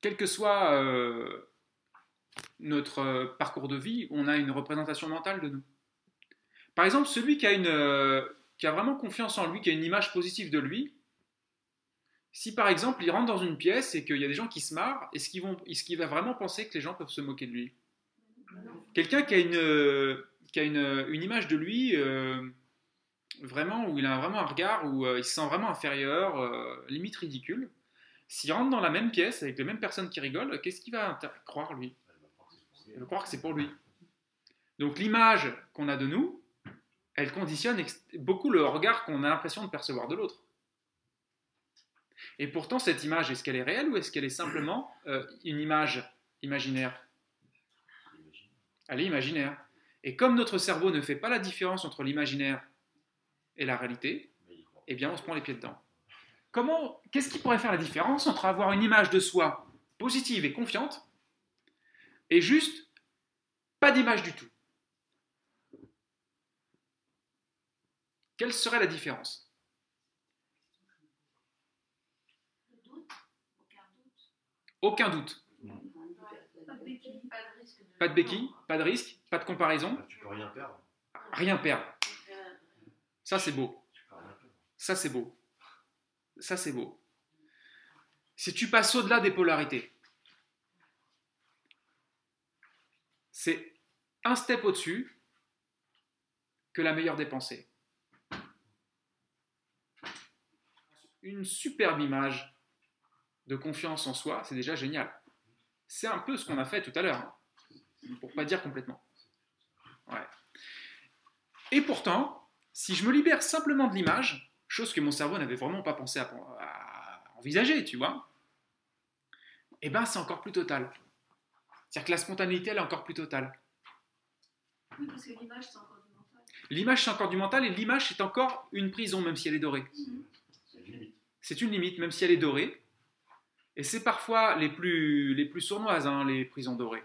quel que soit euh, notre euh, parcours de vie, on a une représentation mentale de nous. Par exemple, celui qui a, une, euh, qui a vraiment confiance en lui, qui a une image positive de lui, si par exemple il rentre dans une pièce et qu'il y a des gens qui se marrent, est-ce qu'il va vraiment penser que les gens peuvent se moquer de lui? Quelqu'un qui a une, une, image de lui vraiment où il a vraiment un regard où il se sent vraiment inférieur, limite ridicule. S'il rentre dans la même pièce avec les mêmes personnes qui rigolent, qu'est-ce qu'il va croire lui? Il va croire que c'est pour lui. Donc l'image qu'on a de nous, elle conditionne beaucoup le regard qu'on a l'impression de percevoir de l'autre. Et pourtant, cette image, est-ce qu'elle est réelle ou est-ce qu'elle est simplement euh, une image imaginaire? Elle est imaginaire. Et comme notre cerveau ne fait pas la différence entre l'imaginaire et la réalité, eh bien, on se prend les pieds dedans. Comment, qu'est-ce qui pourrait faire la différence entre avoir une image de soi positive et confiante et juste pas d'image du tout? Quelle serait la différence? Aucun doute. Pas de béquille, pas de risque. Pas de comparaison, Bah, Tu peux rien perdre. rien perdre. Ça, c'est beau. Ça, c'est beau. Ça, c'est beau. Si tu passes au-delà des polarités, c'est un step au-dessus que la meilleure des pensées. Une superbe image de confiance en soi, c'est déjà génial. C'est un peu ce qu'on a fait tout à l'heure, hein, pour pas dire complètement. Et pourtant, si je me libère simplement de l'image, chose que mon cerveau n'avait vraiment pas pensé à, à envisager, tu vois, eh ben c'est encore plus total. C'est-à-dire que la spontanéité, elle est encore plus totale. Oui, parce que l'image, c'est encore du mental. L'image, c'est encore du mental, et l'image, c'est encore une prison, même si elle est dorée. C'est une limite. C'est une limite, même si elle est dorée. Et c'est parfois les plus, les plus sournoises, hein, les prisons dorées.